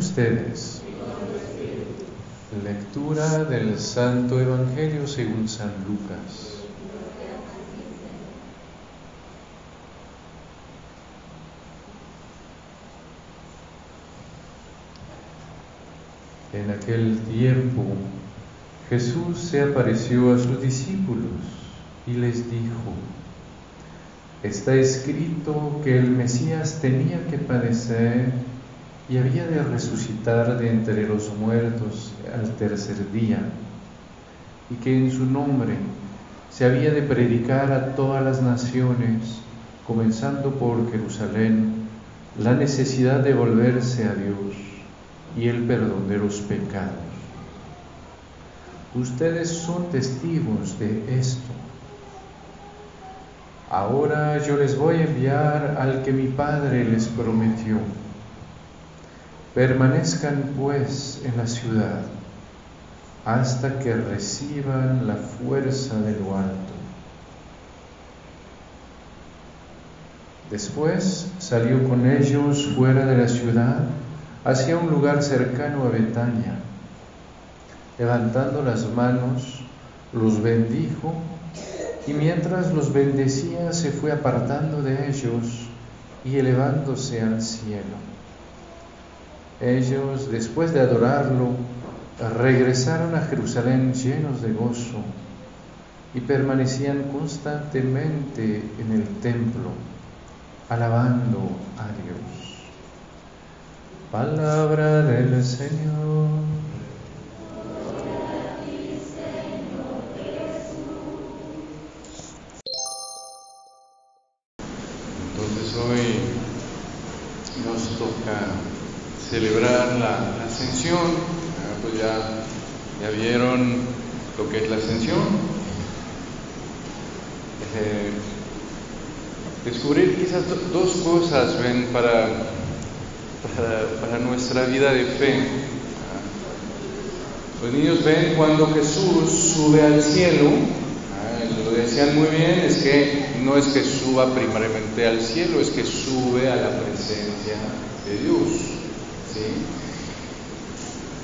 ustedes. Lectura del Santo Evangelio según San Lucas. En aquel tiempo Jesús se apareció a sus discípulos y les dijo, está escrito que el Mesías tenía que padecer y había de resucitar de entre los muertos al tercer día, y que en su nombre se había de predicar a todas las naciones, comenzando por Jerusalén, la necesidad de volverse a Dios y el perdón de los pecados. Ustedes son testigos de esto. Ahora yo les voy a enviar al que mi Padre les prometió. Permanezcan pues en la ciudad hasta que reciban la fuerza de lo alto. Después salió con ellos fuera de la ciudad hacia un lugar cercano a Betania. Levantando las manos, los bendijo y mientras los bendecía se fue apartando de ellos y elevándose al cielo. Ellos, después de adorarlo, regresaron a Jerusalén llenos de gozo y permanecían constantemente en el templo, alabando a Dios. Palabra del Señor. La, ascensión. Ah, pues ya, ya vieron lo que es la ascensión. Eh, descubrir quizás dos cosas, ven, para, para, nuestra vida de fe. Ah, los niños ven cuando Jesús sube al cielo, ah, lo decían muy bien, es que no es que suba primariamente al cielo, es que sube a la presencia de Dios.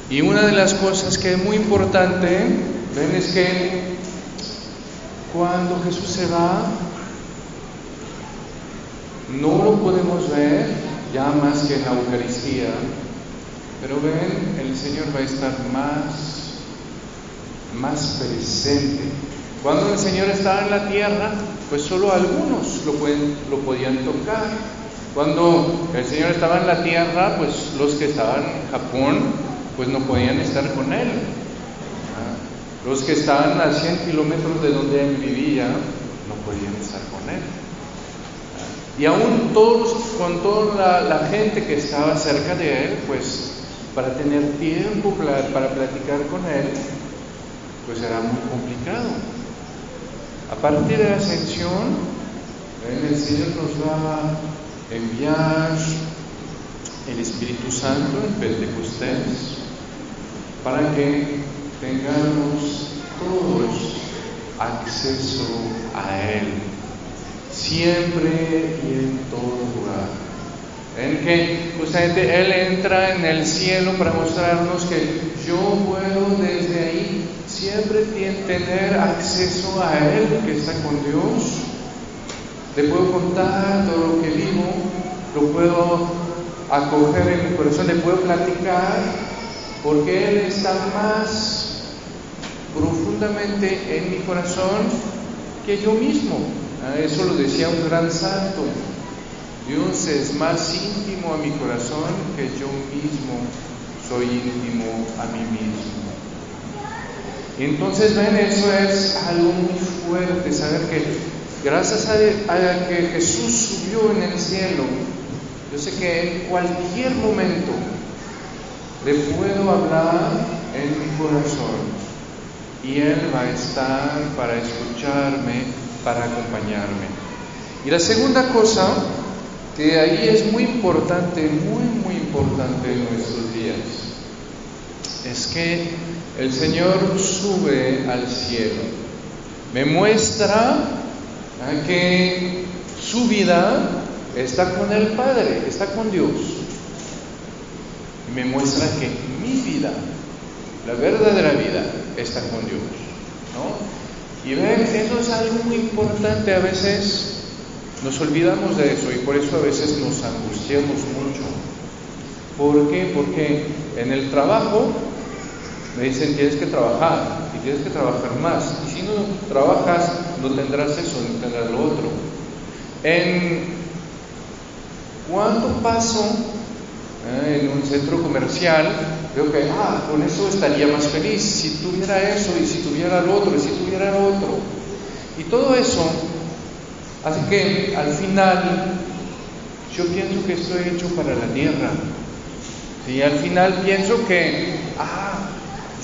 Y una de las cosas que es muy importante, ven, es que cuando Jesús se va, no lo podemos ver ya más que en la Eucaristía, pero ven, el Señor va a estar más, más presente. Cuando el Señor estaba en la tierra, pues solo algunos lo, pueden, lo podían tocar. Cuando el Señor estaba en la tierra, pues los que estaban en Japón, pues no podían estar con Él. ¿Ah? Los que estaban a 100 kilómetros de donde Él vivía, no podían estar con Él. ¿Ah? Y aún con toda la, gente que estaba cerca de Él, pues para tener tiempo para, para platicar con Él, pues era muy complicado. A partir de la ascensión, el Señor nos va enviar el Espíritu Santo en Pentecostés para que tengamos todos acceso a Él, siempre y en todo lugar. En que justamente Él entra en el cielo para mostrarnos que yo puedo desde ahí siempre tener acceso a Él que está con Dios le puedo contar todo lo que vivo, lo puedo acoger en mi corazón, le puedo platicar, porque Él está más profundamente en mi corazón que yo mismo. Eso lo decía un gran santo. Dios es más íntimo a mi corazón que yo mismo soy íntimo a mí mismo. Entonces, ven, eso es algo muy fuerte, saber que Gracias a, que Jesús subió en el cielo, yo sé que en cualquier momento le puedo hablar en mi corazón y Él va a estar para escucharme, para acompañarme. Y la segunda cosa, que ahí es muy importante, muy, muy importante en nuestros días, es que el Señor sube al cielo, me muestra que su vida está con el Padre, está con Dios. me muestra que mi vida, la verdadera vida, está con Dios. ¿no? Y ven, eso es algo muy importante. A veces nos olvidamos de eso y por eso a veces nos angustiamos mucho. ¿Por qué? Porque en el trabajo me dicen tienes que trabajar y tienes que trabajar más. Y si no trabajas, no tendrás eso, no tendrás lo otro. En cuánto paso eh, en un centro comercial, veo que, ah, con eso estaría más feliz, si tuviera eso y si tuviera lo otro y si tuviera lo otro. Y todo eso hace que al final yo pienso que estoy hecho para la tierra. Y al final pienso que, ah,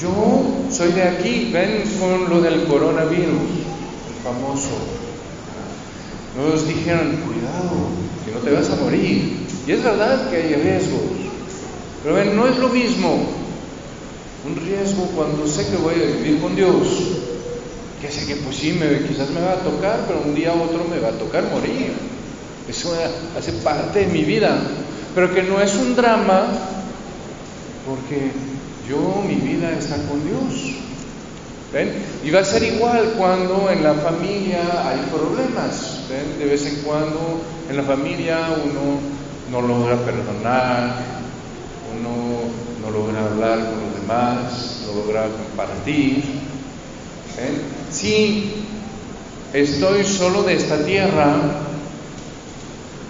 yo soy de aquí, ven con lo del coronavirus, el famoso. Nos dijeron, cuidado, que no te vas a morir. Y es verdad que hay riesgos, pero ven, no es lo mismo un riesgo cuando sé que voy a vivir con Dios, que sé que pues sí, me, quizás me va a tocar, pero un día u otro me va a tocar morir. Eso hace parte de mi vida, pero que no es un drama porque yo, mi vida está con Dios. ¿Ven? Y va a ser igual cuando en la familia hay problemas. ¿Ven? De vez en cuando en la familia uno no logra perdonar, uno no logra hablar con los demás, no logra compartir. Si estoy solo de esta tierra,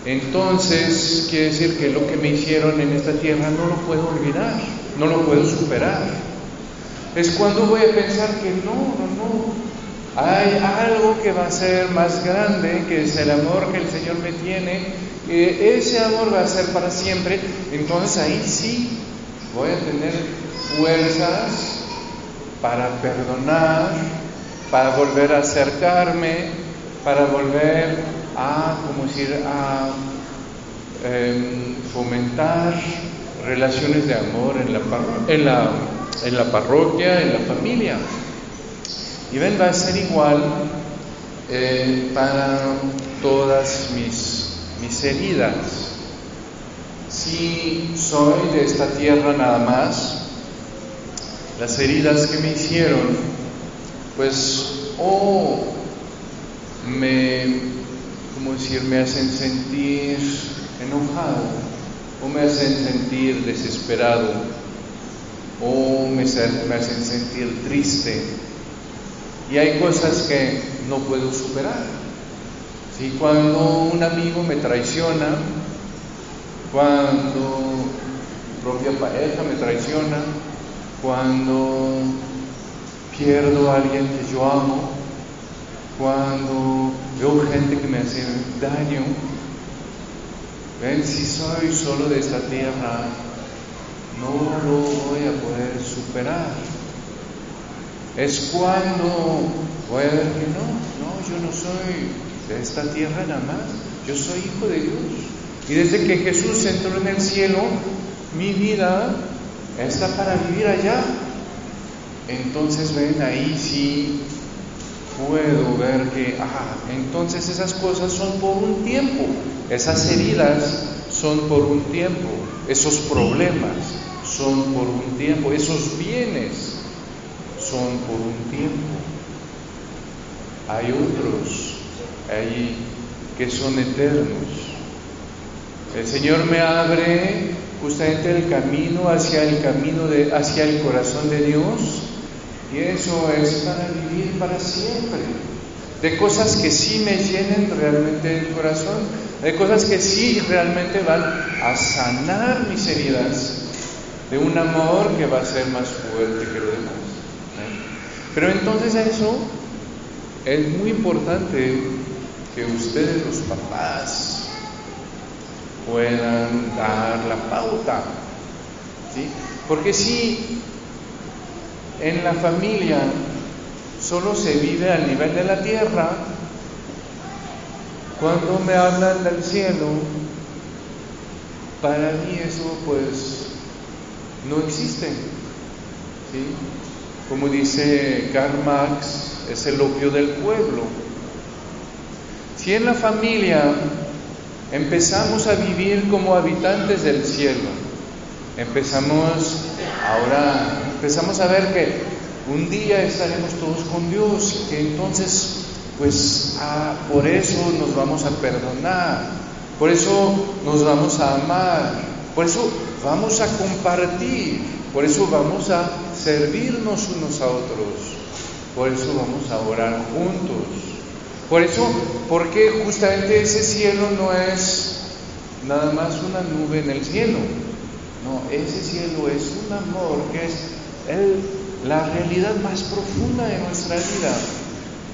entonces quiere decir que lo que me hicieron en esta tierra no lo puedo olvidar no lo puedo superar. Es cuando voy a pensar que no, no, no. Hay algo que va a ser más grande, que es el amor que el Señor me tiene, ese amor va a ser para siempre. Entonces ahí sí voy a tener fuerzas para perdonar, para volver a acercarme, para volver a, como decir, a em, fomentar relaciones de amor en la, en la, en la parroquia, en la familia. Y ven, va a ser igual eh, para todas mis, mis heridas. Si soy de esta tierra nada más, las heridas que me hicieron, pues o me, ¿cómo decir?, me hacen sentir enojado o me hacen sentir desesperado o me, hacen sentir triste. Y hay cosas que no puedo superar. ¿Sí? Cuando un amigo me traiciona, cuando mi propia pareja me traiciona, cuando pierdo a alguien que yo amo, cuando veo gente que me hace daño, Ven, si soy solo de esta tierra, no lo voy a poder superar. Es cuando voy a ver que no, no, yo no soy de esta tierra nada más, yo soy hijo de Dios. Y desde que Jesús entró en el cielo, mi vida está para vivir allá. Entonces ven, ahí sí puedo ver que, ah, entonces esas cosas son por un tiempo. Esas heridas son por un tiempo, esos problemas son por un tiempo, esos bienes son por un tiempo. Hay otros ahí que son eternos. El Señor me abre justamente el camino hacia el camino de hacia el corazón de Dios y eso es para vivir para siempre de cosas que sí me llenen realmente el corazón, de cosas que sí realmente van a sanar mis heridas, de un amor que va a ser más fuerte que lo demás. ¿eh? Pero entonces eso es muy importante que ustedes los papás puedan dar la pauta, ¿sí? Porque si en la familia solo se vive al nivel de la tierra. Cuando me hablan del cielo, para mí eso pues no existe. ¿sí? Como dice Karl Marx, es el opio del pueblo. Si en la familia empezamos a vivir como habitantes del cielo, empezamos ahora, empezamos a ver que un día estaremos todos con Dios, que entonces, pues ah, por eso nos vamos a perdonar, por eso nos vamos a amar, por eso vamos a compartir, por eso vamos a servirnos unos a otros, por eso vamos a orar juntos. Por eso, porque justamente ese cielo no es nada más una nube en el cielo, no, ese cielo es un amor que es la realidad más profunda de nuestra vida,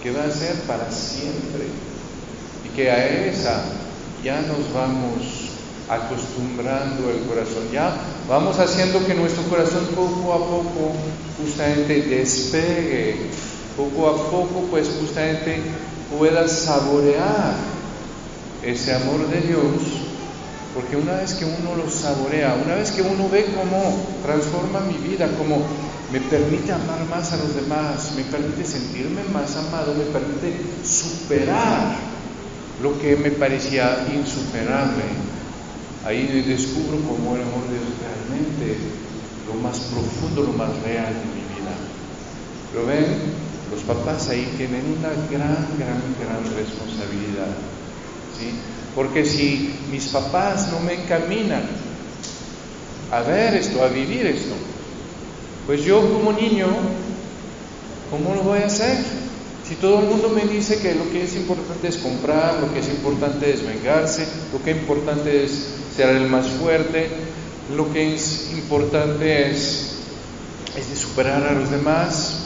que va a ser para siempre. Y que a esa ya nos vamos acostumbrando el corazón, ya vamos haciendo que nuestro corazón poco a poco justamente despegue, poco a poco pues justamente pueda saborear ese amor de Dios porque una vez que uno lo saborea, una vez que uno ve cómo transforma mi vida, cómo me permite amar más a los demás, me permite sentirme más amado, me permite superar lo que me parecía insuperable, ahí descubro cómo el amor Dios realmente lo más profundo, lo más real de mi vida. Lo ven, los papás ahí tienen una gran, gran, gran responsabilidad. ¿sí? Porque si mis papás no me encaminan a ver esto, a vivir esto, pues yo como niño, ¿cómo lo voy a hacer? Si todo el mundo me dice que lo que es importante es comprar, lo que es importante es vengarse, lo que es importante es ser el más fuerte, lo que es importante es, es de superar a los demás,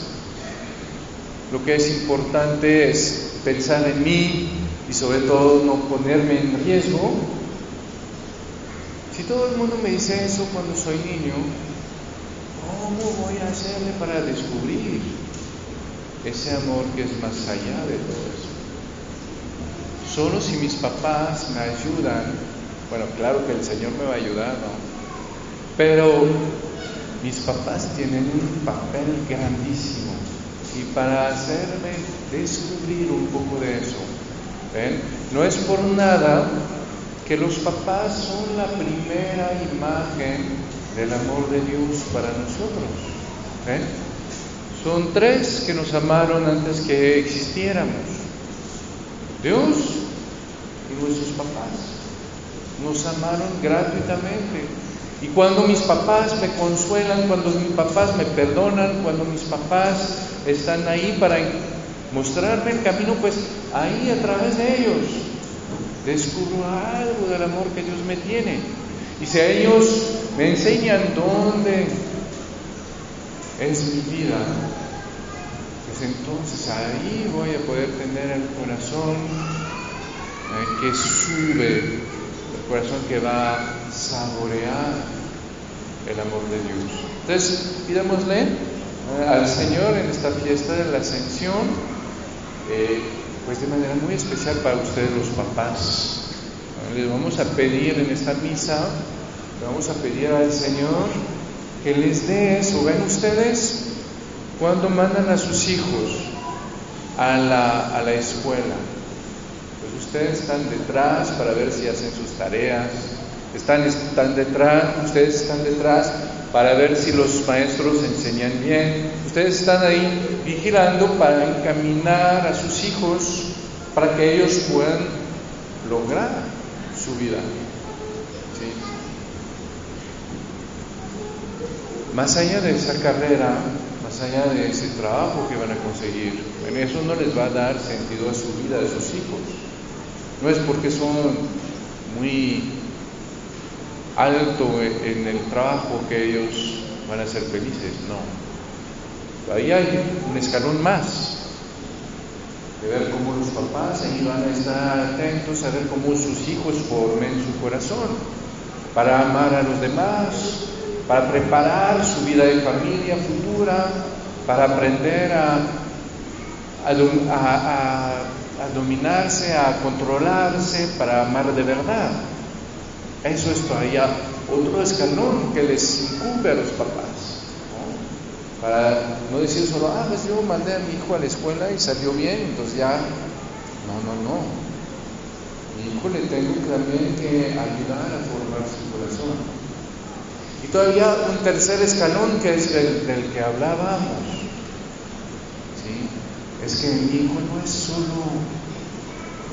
lo que es importante es pensar en mí, y sobre todo no ponerme en riesgo. Si todo el mundo me dice eso cuando soy niño, ¿cómo voy a hacerle para descubrir ese amor que es más allá de todo eso? Solo si mis papás me ayudan, bueno, claro que el Señor me va a ayudar, ¿no? Pero mis papás tienen un papel grandísimo y para hacerme descubrir un poco de eso, no es por nada que los papás son la primera imagen del amor de Dios para nosotros. Son tres que nos amaron antes que existiéramos. Dios y nuestros papás. Nos amaron gratuitamente. Y cuando mis papás me consuelan, cuando mis papás me perdonan, cuando mis papás están ahí para mostrarme el camino, pues ahí a través de ellos descubro algo del amor que Dios me tiene. Y si a ellos me enseñan dónde es mi vida, pues entonces ahí voy a poder tener el corazón eh, que sube, el corazón que va a saborear el amor de Dios. Entonces, pidámosle eh, al Señor en esta fiesta de la ascensión, eh, pues de manera muy especial para ustedes los papás. Les vamos a pedir en esta misa, vamos a pedir al Señor que les dé eso. Ven ustedes cuando mandan a sus hijos a la, a la escuela. Pues ustedes están detrás para ver si hacen sus tareas, están, están detrás, ustedes están detrás para ver si los maestros enseñan bien. Ustedes están ahí vigilando para encaminar a sus hijos para que ellos puedan lograr su vida. Más allá de esa carrera, más allá de ese trabajo que van a conseguir, en eso no les va a dar sentido a su vida de sus hijos. No es porque son muy alto en el trabajo que ellos van a ser felices, no. Ahí hay un escalón más de ver cómo los papás ahí van a estar atentos a ver cómo sus hijos formen su corazón para amar a los demás, para preparar su vida de familia futura, para aprender a, dominarse, a controlarse, para amar de verdad. Eso es todavía otro escalón que les incumbe a los papás. Para no decir solo, ah, pues yo mandé a mi hijo a la escuela y salió bien, entonces ya. No, no, no. Mi hijo le tengo también que ayudar a formar su corazón. Y todavía un tercer escalón que es el del que hablábamos. ¿sí? Es que mi hijo no es solo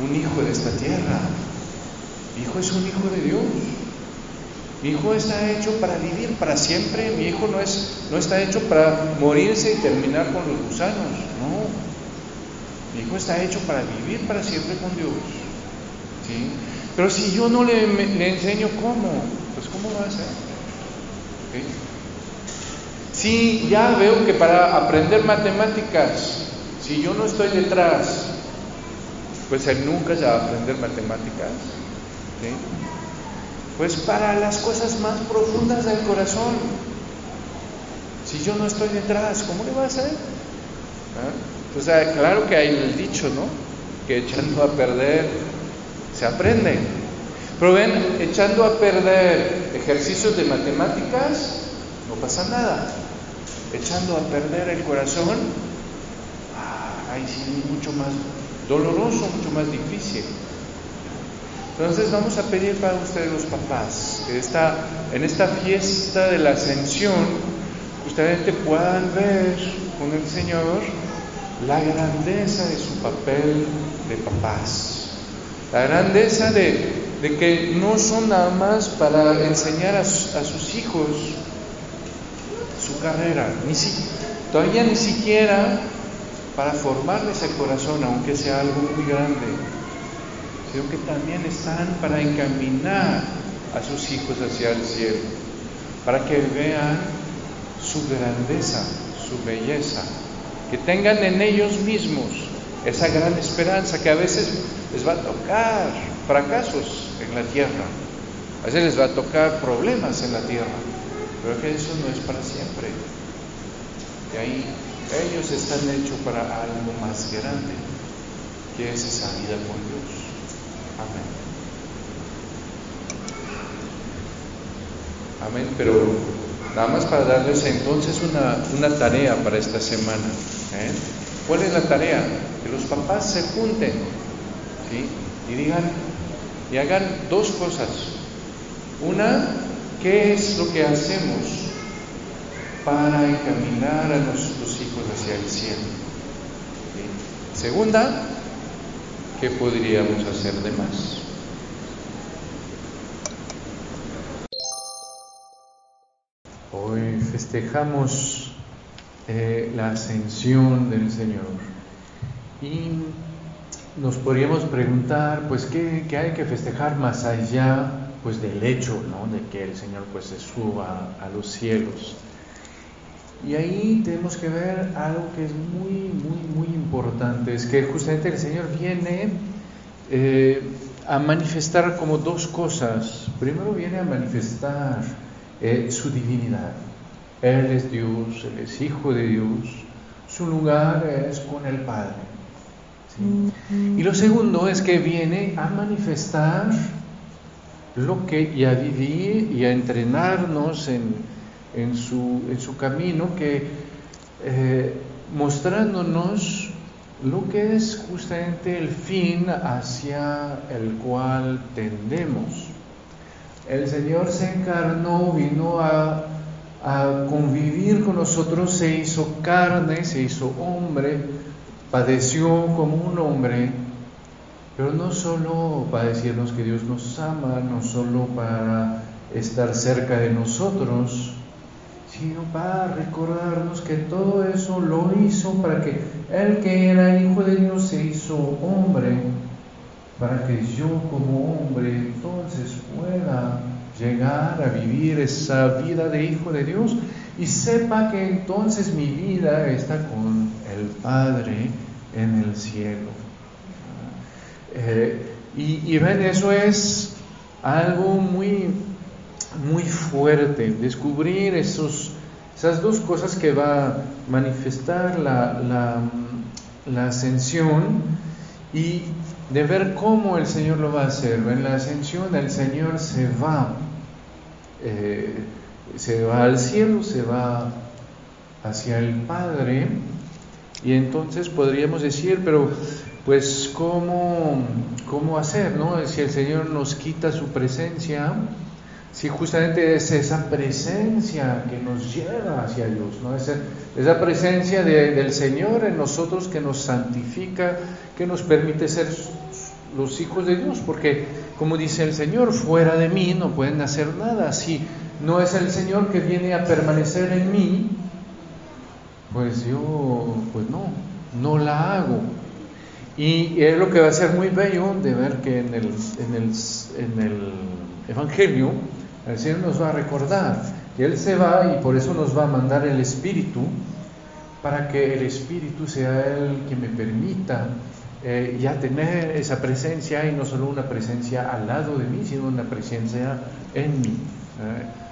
un hijo de esta tierra, mi hijo es un hijo de Dios. Mi hijo está hecho para vivir para siempre. Mi hijo no, es, no está hecho para morirse y terminar con los gusanos. No. Mi hijo está hecho para vivir para siempre con Dios. ¿Sí? Pero si yo no le, enseño cómo, pues ¿cómo va a ser? Si ya veo que para aprender matemáticas, si yo no estoy detrás, pues él nunca ya va a aprender matemáticas. Pues para las cosas más profundas del corazón, si yo no estoy detrás, ¿cómo le va a hacer? ¿Ah? sea, claro que hay el dicho, ¿no? Que echando a perder se aprende. Pero ven, echando a perder ejercicios de matemáticas, no pasa nada. Echando a perder el corazón, ay, sí, mucho más doloroso, mucho más difícil. Entonces vamos a pedir para ustedes los papás que en esta fiesta de la ascensión ustedes puedan ver con el Señor la grandeza de su papel de papás, la grandeza de, que no son nada más para enseñar a, sus hijos su carrera, ni todavía ni siquiera para formarles el corazón, aunque sea algo muy grande sino que también están para encaminar a sus hijos hacia el cielo, para que vean su grandeza, su belleza, que tengan en ellos mismos esa gran esperanza que a veces les va a tocar fracasos en la tierra, a veces les va a tocar problemas en la tierra, pero que eso no es para siempre. Que ahí ellos están hechos para algo más grande, que es esa vida con Dios. Amén. Pero nada más para darles entonces una, tarea para esta semana. ¿eh? ¿Cuál es la tarea? Que los papás se junten y digan y hagan dos cosas. Una, ¿qué es lo que hacemos para encaminar a nuestros hijos hacia el cielo? Segunda, ¿qué podríamos hacer de más? Hoy festejamos eh, la ascensión del Señor y nos podríamos preguntar, pues, ¿qué, hay que festejar más allá pues, del hecho ¿no? de que el Señor pues, se suba a los cielos? Y ahí tenemos que ver algo que es muy, muy, muy importante, es que justamente el Señor viene eh, a manifestar como dos cosas. Primero viene a manifestar eh, su divinidad. Él es Dios, Él es Hijo de Dios, su lugar es con el Padre. Y lo segundo es que viene a manifestar lo que y a vivir y a entrenarnos en, en su, en su camino, que eh, mostrándonos lo que es justamente el fin hacia el cual tendemos. El Señor se encarnó, vino a, a convivir con nosotros, se hizo carne, se hizo hombre, padeció como un hombre, pero no solo para decirnos que Dios nos ama, no solo para estar cerca de nosotros, sino para recordarnos que todo eso lo hizo para que Él que era hijo de Dios se hizo hombre, para que yo como hombre entonces pueda llegar a vivir esa vida de hijo de Dios y sepa que entonces mi vida está con el Padre en el cielo. Eh, y, y ven, eso es algo muy muy fuerte, descubrir esos, esas dos cosas que va a manifestar la, la, ascensión y de ver cómo el Señor lo va a hacer. En la ascensión el Señor se va, eh, se va al cielo, se va hacia el Padre y entonces podríamos decir, pero pues cómo, cómo hacer, ¿no? Si el Señor nos quita su presencia, si justamente es esa presencia que nos lleva hacia Dios, ¿no? esa, esa presencia del Señor en nosotros que nos santifica, que nos permite ser los hijos de Dios, porque como dice el Señor, fuera de mí no pueden hacer nada. Si no es el Señor que viene a permanecer en mí, pues yo, pues no, no la hago. Y es lo que va a ser muy bello de ver que en el, en el, en el Evangelio el Señor nos va a recordar que Él se va y por eso nos va a mandar el Espíritu, para que el Espíritu sea el que me permita eh, ya tener esa presencia y no solo una presencia al lado de mí, sino una presencia en mí.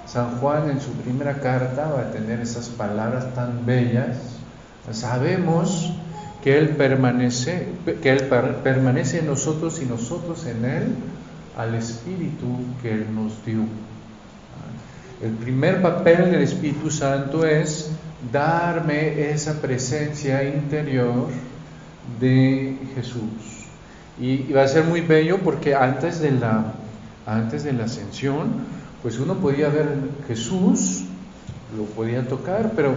San Juan en su primera carta va a tener esas palabras tan bellas. Sabemos que Él permanece, que Él permanece en nosotros y nosotros en Él al Espíritu que Él nos dio. El primer papel del Espíritu Santo es darme esa presencia interior de Jesús. Y, va a ser muy bello porque antes de la, antes de la ascensión, pues uno podía ver Jesús, lo podía tocar, pero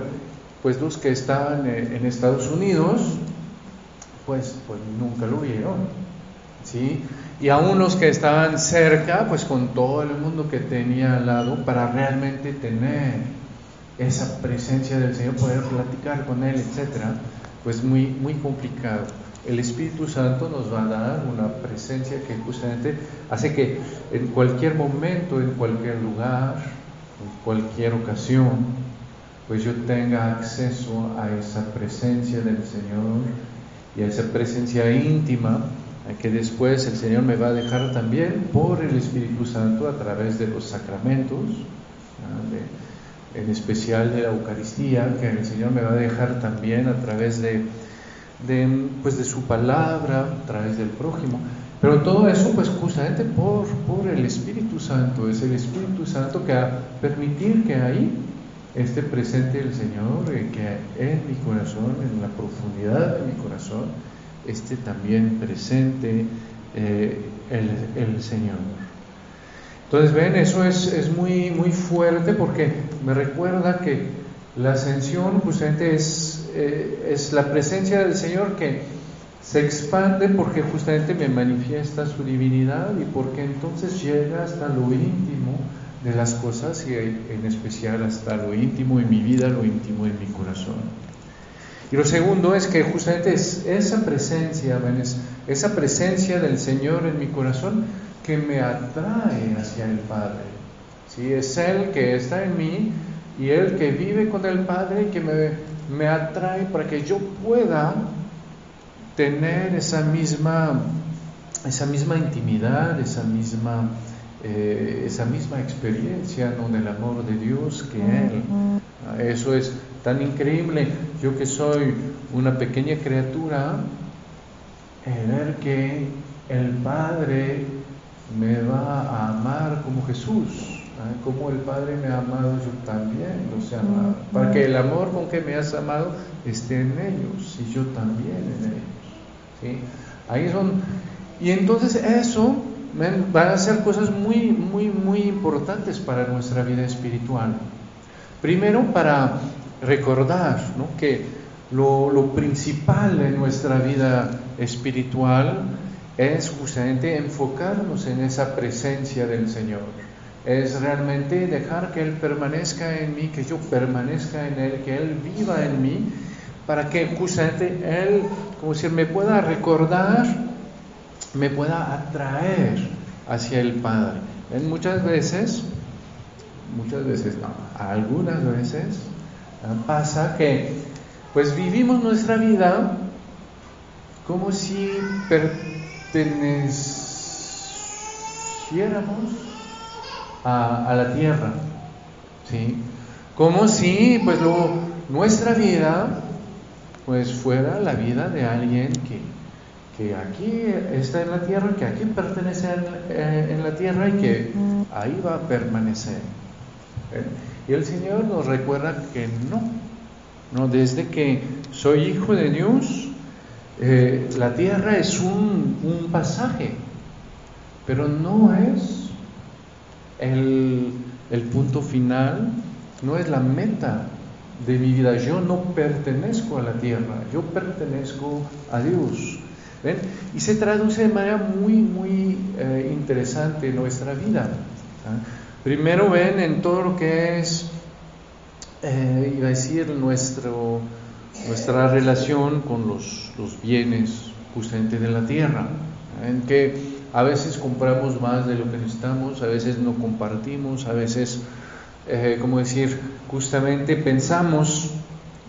pues los que estaban en Estados Unidos, pues, pues nunca lo vieron. ¿sí? Y aún los que estaban cerca, pues con todo el mundo que tenía al lado, para realmente tener esa presencia del Señor, poder platicar con Él, etcétera, pues muy, muy complicado. El Espíritu Santo nos va a dar una presencia que justamente hace que en cualquier momento, en cualquier lugar, en cualquier ocasión, pues yo tenga acceso a esa presencia del Señor y a esa presencia íntima que después el Señor me va a dejar también por el Espíritu Santo a través de los sacramentos, en especial de la Eucaristía, que el Señor me va a dejar también a través de, pues de su palabra, a través del prójimo. Pero todo eso, pues justamente por, por el Espíritu Santo, es el Espíritu Santo que va a permitir que ahí esté presente el Señor, eh, que en mi corazón, en la profundidad de mi corazón, esté también presente eh, el, Señor. Entonces, ven, eso es, muy, muy fuerte porque me recuerda que la ascensión justamente es, eh, es la presencia del Señor que se expande porque justamente me manifiesta su divinidad y porque entonces llega hasta lo íntimo de las cosas y en especial hasta lo íntimo en mi vida, lo íntimo en mi corazón. Y lo segundo es que justamente es esa presencia, esa presencia del Señor en mi corazón que me atrae hacia el Padre. ¿Sí? Es Él que está en mí y Él que vive con el Padre y que me, me atrae para que yo pueda tener esa misma, esa misma intimidad, esa misma, eh, esa misma experiencia ¿no? del amor de Dios que Él. Eso es tan increíble. Yo que soy una pequeña criatura, eh, ver que el Padre me va a amar como Jesús. Como el Padre me ha amado, yo también los he amado. Para que el amor con que me has amado esté en ellos y yo también en ellos. ¿sí? Ahí son. Y entonces eso van a ser cosas muy, muy, muy importantes para nuestra vida espiritual. Primero, para recordar que lo, principal en nuestra vida espiritual es justamente enfocarnos en esa presencia del Señor. Es realmente dejar que Él permanezca en mí, que yo permanezca en Él, que Él viva en mí, para que justamente Él, como si me pueda recordar, me pueda atraer hacia el Padre. muchas veces, muchas veces no, algunas veces, pasa que pues vivimos nuestra vida como si perteneciéramos a, la tierra, ¿sí? Como si pues nuestra vida pues fuera la vida de alguien que, que aquí está en la tierra, que aquí pertenece en, eh, la tierra y que ahí va a permanecer. ¿eh? Y el Señor nos recuerda que no, no, desde que soy hijo de Dios, eh, la tierra es un, pasaje, pero no es el, el punto final, no es la meta de mi vida. Yo no pertenezco a la tierra, yo pertenezco a Dios. ¿Ven? Y se traduce de manera muy, muy eh, interesante nuestra vida. ¿ah? Primero ven en todo lo que es, eh, iba a decir, nuestro, nuestra relación con los, los bienes justamente de la tierra, en que a veces compramos más de lo que necesitamos, a veces no compartimos, a veces eh, como decir, justamente pensamos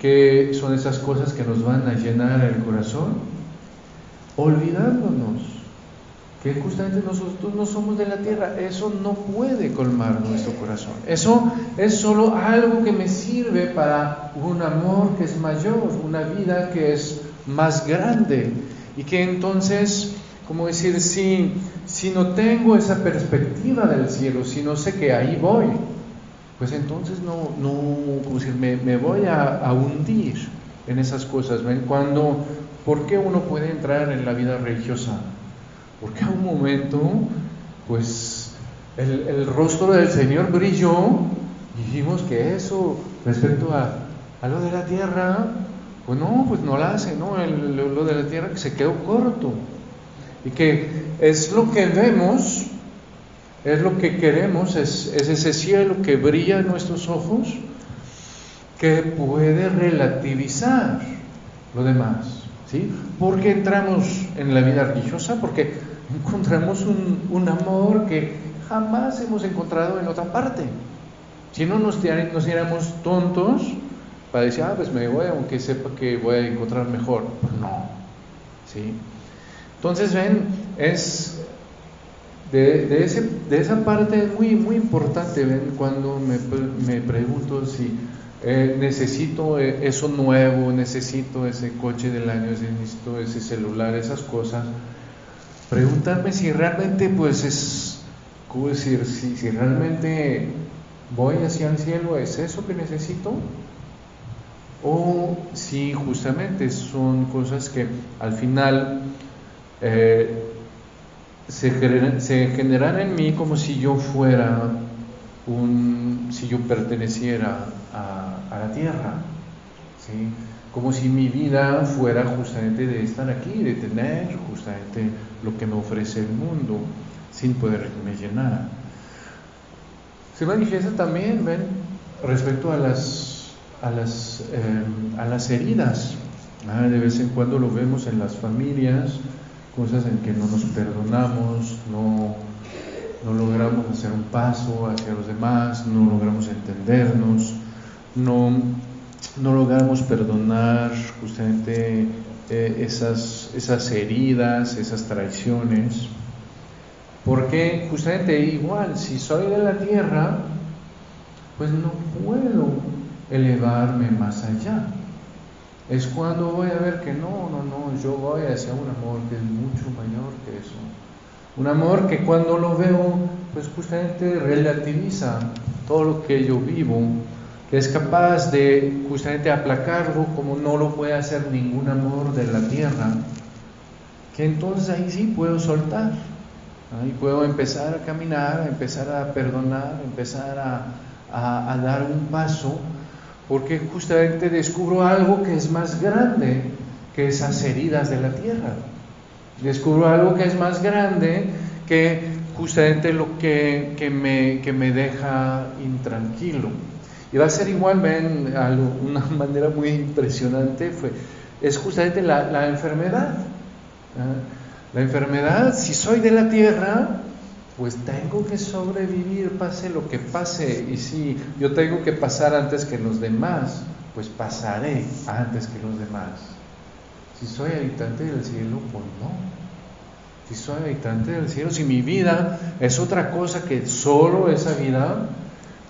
que son esas cosas que nos van a llenar el corazón, olvidándonos que justamente nosotros no somos de la tierra, eso no puede colmar nuestro corazón. Eso es solo algo que me sirve para un amor que es mayor, una vida que es más grande y que entonces, como decir, si, si no tengo esa perspectiva del cielo, si no sé que ahí voy, pues entonces no, no como decir, me, me, voy a, hundir en esas cosas. ¿Ven? Cuando, ¿por qué uno puede entrar en la vida religiosa? Porque a un momento, pues el, el rostro del Señor brilló y dijimos que eso respecto a, a lo de la tierra, pues no, pues no la hace, ¿no? El, lo de la tierra que se quedó corto. Y que es lo que vemos es lo que queremos, es, ese cielo que brilla en nuestros ojos, que puede relativizar lo demás. ¿sí? ¿Por qué entramos en la vida religiosa? Porque encontramos un, un amor que jamás hemos encontrado en otra parte. Si no nos, nos tontos para decir, ah, pues me voy, aunque sepa que voy a encontrar mejor. Pues no. ¿sí? Entonces, ven, es de, ese, de, esa parte es muy, muy importante, ¿ven? Cuando me, me pregunto si eh, necesito eh, eso nuevo, necesito ese coche del año, necesito ese celular, esas cosas, preguntarme si realmente, pues es, ¿cómo decir? Si, si realmente voy hacia el cielo, ¿es eso que necesito? O si justamente son cosas que al final eh, se, generan, en mí como si yo fuera un, si yo perteneciera a, la tierra, ¿sí? Como si mi vida fuera justamente de estar aquí, de tener justamente lo que me ofrece el mundo, sin poder me llenar. Se manifiesta también, ven, respecto a las, a las, eh, a las heridas. De vez en cuando lo vemos en las familias, cosas en que no nos perdonamos, no, no logramos hacer un paso hacia los demás, no logramos entendernos, no, no logramos perdonar justamente eh, esas, esas heridas, esas traiciones. Porque justamente igual, si soy de la tierra, pues no puedo elevarme más allá es cuando voy a ver que no, no, no, yo voy hacia un amor que es mucho mayor que eso. Un amor que cuando lo veo, pues justamente relativiza todo lo que yo vivo, es capaz de justamente aplacarlo como no lo puede hacer ningún amor de la tierra, que entonces ahí sí puedo soltar, ahí puedo empezar a caminar, empezar a perdonar, empezar a, a, dar un paso porque justamente descubro algo que es más grande que esas heridas de la tierra. Descubro algo que es más grande que justamente lo que me deja intranquilo. Y va a ser igual, ven, una manera muy impresionante, fue, es justamente la, la enfermedad. La enfermedad, si soy de la tierra, pues tengo que sobrevivir pase lo que pase. Y si yo tengo que pasar antes que los demás, pues pasaré antes que los demás. Si soy habitante del cielo, pues no. Si soy habitante del cielo, si mi vida es otra cosa que solo esa vida,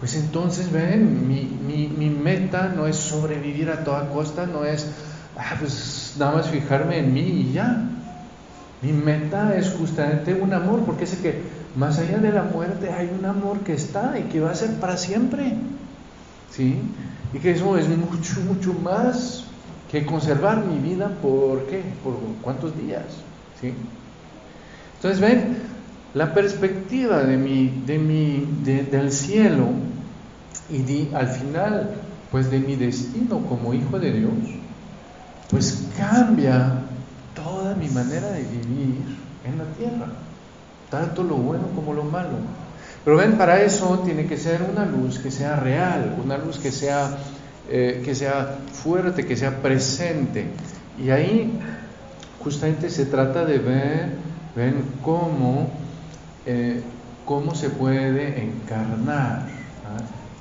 pues entonces ven, mi, mi, mi meta no es sobrevivir a toda costa, no es, ah, pues nada más fijarme en mí y ya. Mi meta es justamente un amor, porque ese que más allá de la muerte hay un amor que está y que va a ser para siempre. ¿Sí? Y que eso es mucho, mucho más que conservar mi vida por qué, por cuántos días. ¿Sí? Entonces, ven, la perspectiva de mi, de mi, del cielo y al final, pues de mi destino como hijo de Dios, pues cambia toda mi manera de vivir en la tierra, tanto lo bueno como lo malo. Pero ven, para eso tiene que ser una luz que sea real, una luz que sea, eh, que sea fuerte, que sea presente. Y ahí justamente se trata de ver, ven cómo, eh, cómo se puede encarnar.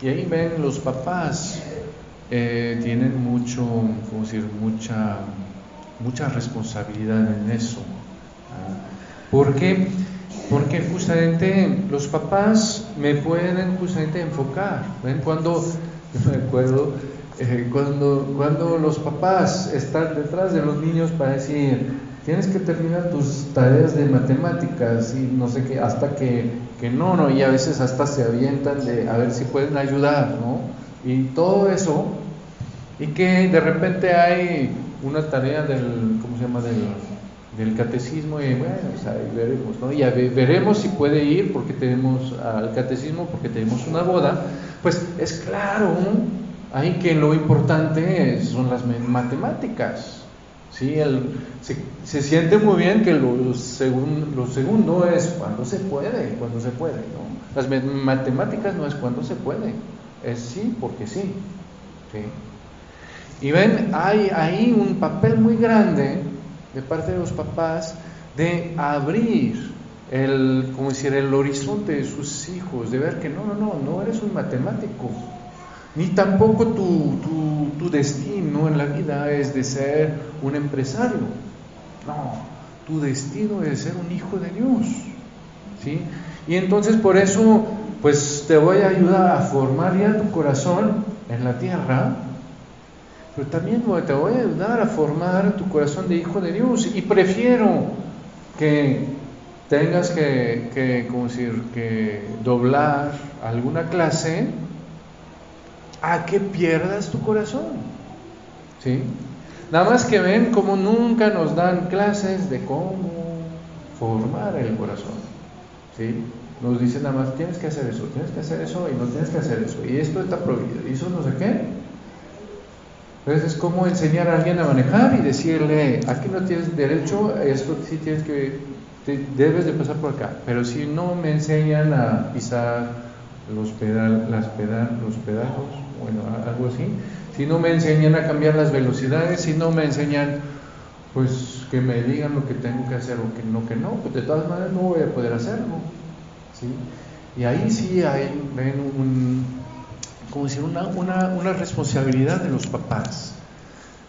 Y ahí ven los papás eh, tienen mucho, ¿cómo decir? Mucha, mucha responsabilidad en eso. ¿Por qué? Porque justamente los papás me pueden justamente enfocar. ¿Ven? Cuando, me acuerdo, eh, cuando, cuando los papás están detrás de los niños para decir, tienes que terminar tus tareas de matemáticas y no sé qué, hasta que, que no, no, y a veces hasta se avientan de a ver si pueden ayudar, ¿no? Y todo eso, y que de repente hay una tarea del, ¿cómo se llama? Del, del catecismo y bueno, pues ahí veremos, ¿no? Y veremos si puede ir porque tenemos al catecismo, porque tenemos una boda, pues es claro, ahí que lo importante son las matemáticas, ¿sí? El, se, siente muy bien que lo, lo, segundo es cuando se puede, cuando se puede, ¿no? Las matemáticas no es cuando se puede, es sí porque sí, Y ven, hay ahí un papel muy grande de parte de los papás de abrir el, como decir, el horizonte de sus hijos, de ver que no, no, no, no eres un matemático, ni tampoco tu, tu, destino en la vida es de ser un empresario, no, tu destino es ser un hijo de Dios, ¿sí? Y entonces por eso, pues te voy a ayudar a formar ya tu corazón en la tierra, pero también te voy a ayudar a formar tu corazón de hijo de Dios. Y prefiero que tengas que, que, decir? que doblar alguna clase a que pierdas tu corazón. ¿Sí? Nada más que ven como nunca nos dan clases de cómo formar el corazón. ¿Sí? Nos dicen nada más, tienes que hacer eso, tienes que hacer eso y no tienes que hacer eso. Y esto está prohibido. Y eso no sé qué. Entonces es como enseñar a alguien a manejar y decirle, aquí no tienes derecho, esto sí tienes que, debes de pasar por acá. Pero si no me enseñan a pisar los, pedal, las pedal, los pedajos, bueno, algo así, si no me enseñan a cambiar las velocidades, si no me enseñan, pues que me digan lo que tengo que hacer o que no, que no, pues de todas maneras no voy a poder hacerlo. ¿sí? Y ahí sí hay, ven como decir, una, una, una responsabilidad de los papás.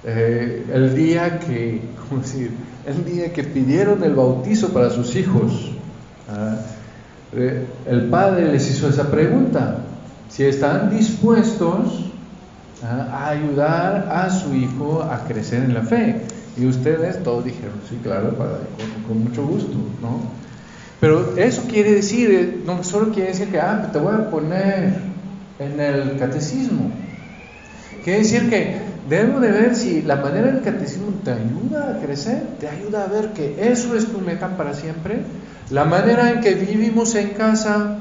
Eh, el día que, ¿cómo decir? El día que pidieron el bautizo para sus hijos, ¿ah? eh, el padre les hizo esa pregunta, si están dispuestos a ayudar a su hijo a crecer en la fe. Y ustedes todos dijeron, sí, claro, con, mucho gusto, ¿no? Pero eso quiere decir, eh, no solo quiere decir que, ah, te voy a poner en el catecismo. Quiere decir que debemos de ver si la manera del catecismo te ayuda a crecer, te ayuda a ver que eso es tu meta para siempre. La manera en que vivimos en casa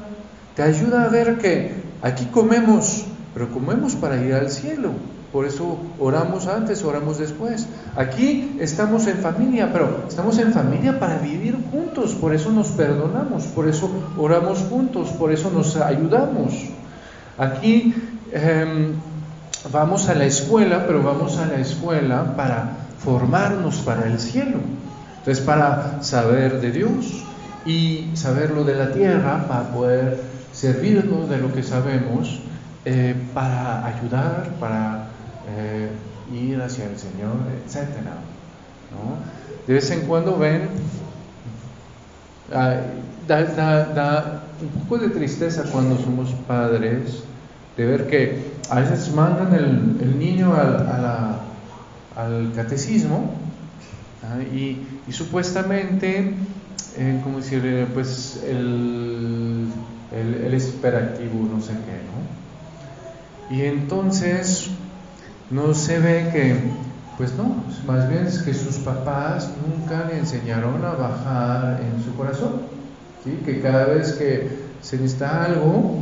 te ayuda a ver que aquí comemos, pero comemos para ir al cielo. Por eso oramos antes, oramos después. Aquí estamos en familia, pero estamos en familia para vivir juntos. Por eso nos perdonamos, por eso oramos juntos, por eso nos ayudamos. Aquí em, vamos a la escuela, pero vamos a la escuela para formarnos para el cielo. Entonces, para saber de Dios y saber lo de la tierra, para poder servirnos de lo que sabemos, eh, para ayudar, para eh, ir hacia el Señor, etc. De vez en cuando ven, da, un poco de tristeza cuando somos padres de ver que a veces mandan el, niño al, al catecismo ¿ah? y, supuestamente, eh, como decir, pues el, el, esperativo, no sé qué, ¿no? Y entonces no se ve que, pues no, más bien es que sus papás nunca le enseñaron a bajar en su corazón. ¿sí? que cada vez que se necesita algo,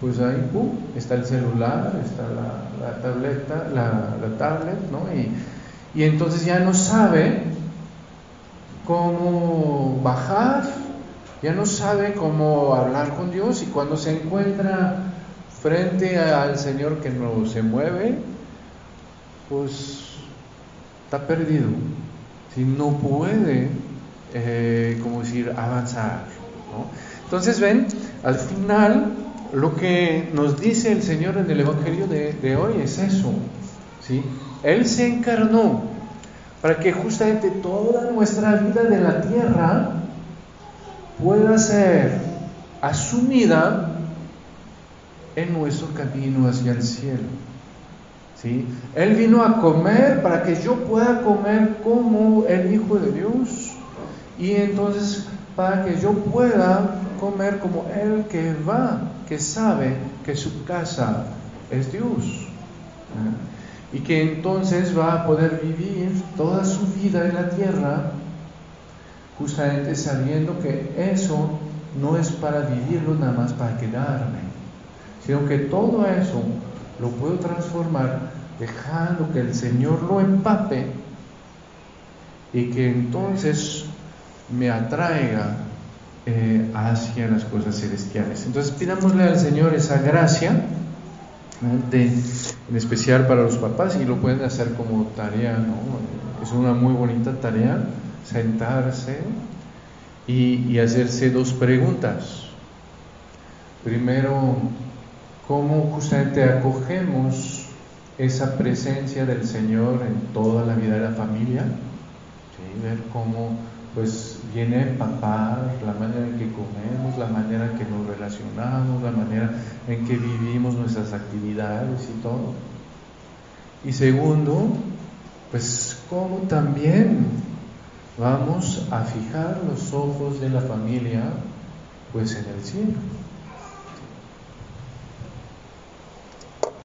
pues ahí pum, está el celular, está la, tableta, la, tablet, ¿no? Y, y entonces ya no sabe cómo bajar, ya no sabe cómo hablar con Dios y cuando se encuentra frente al Señor que no se mueve, pues está perdido. Si no puede, eh, como decir, avanzar. Entonces ven, al final lo que nos dice el Señor en el Evangelio de, hoy es eso. ¿sí? Él se encarnó para que justamente toda nuestra vida de la tierra pueda ser asumida en nuestro camino hacia el cielo. ¿Sí? Él vino a comer para que yo pueda comer como el Hijo de Dios. Y entonces para que yo pueda comer como el que va, que sabe que su casa es Dios. Y que entonces va a poder vivir toda su vida en la tierra justamente sabiendo que eso no es para vivirlo nada más para quedarme, sino que todo eso lo puedo transformar dejando que el Señor lo empape y que entonces me atraiga eh, hacia las cosas celestiales. Entonces pidámosle al Señor esa gracia, en especial para los papás, y lo pueden hacer como tarea, ¿no? Es una muy bonita tarea sentarse y, y hacerse dos preguntas. Primero, ¿cómo justamente acogemos esa presencia del Señor en toda la vida de la familia? Ver cómo pues viene a empapar la manera en que comemos, la manera en que nos relacionamos, la manera en que vivimos nuestras actividades y todo. Y segundo, pues cómo también vamos a fijar los ojos de la familia pues en el cielo.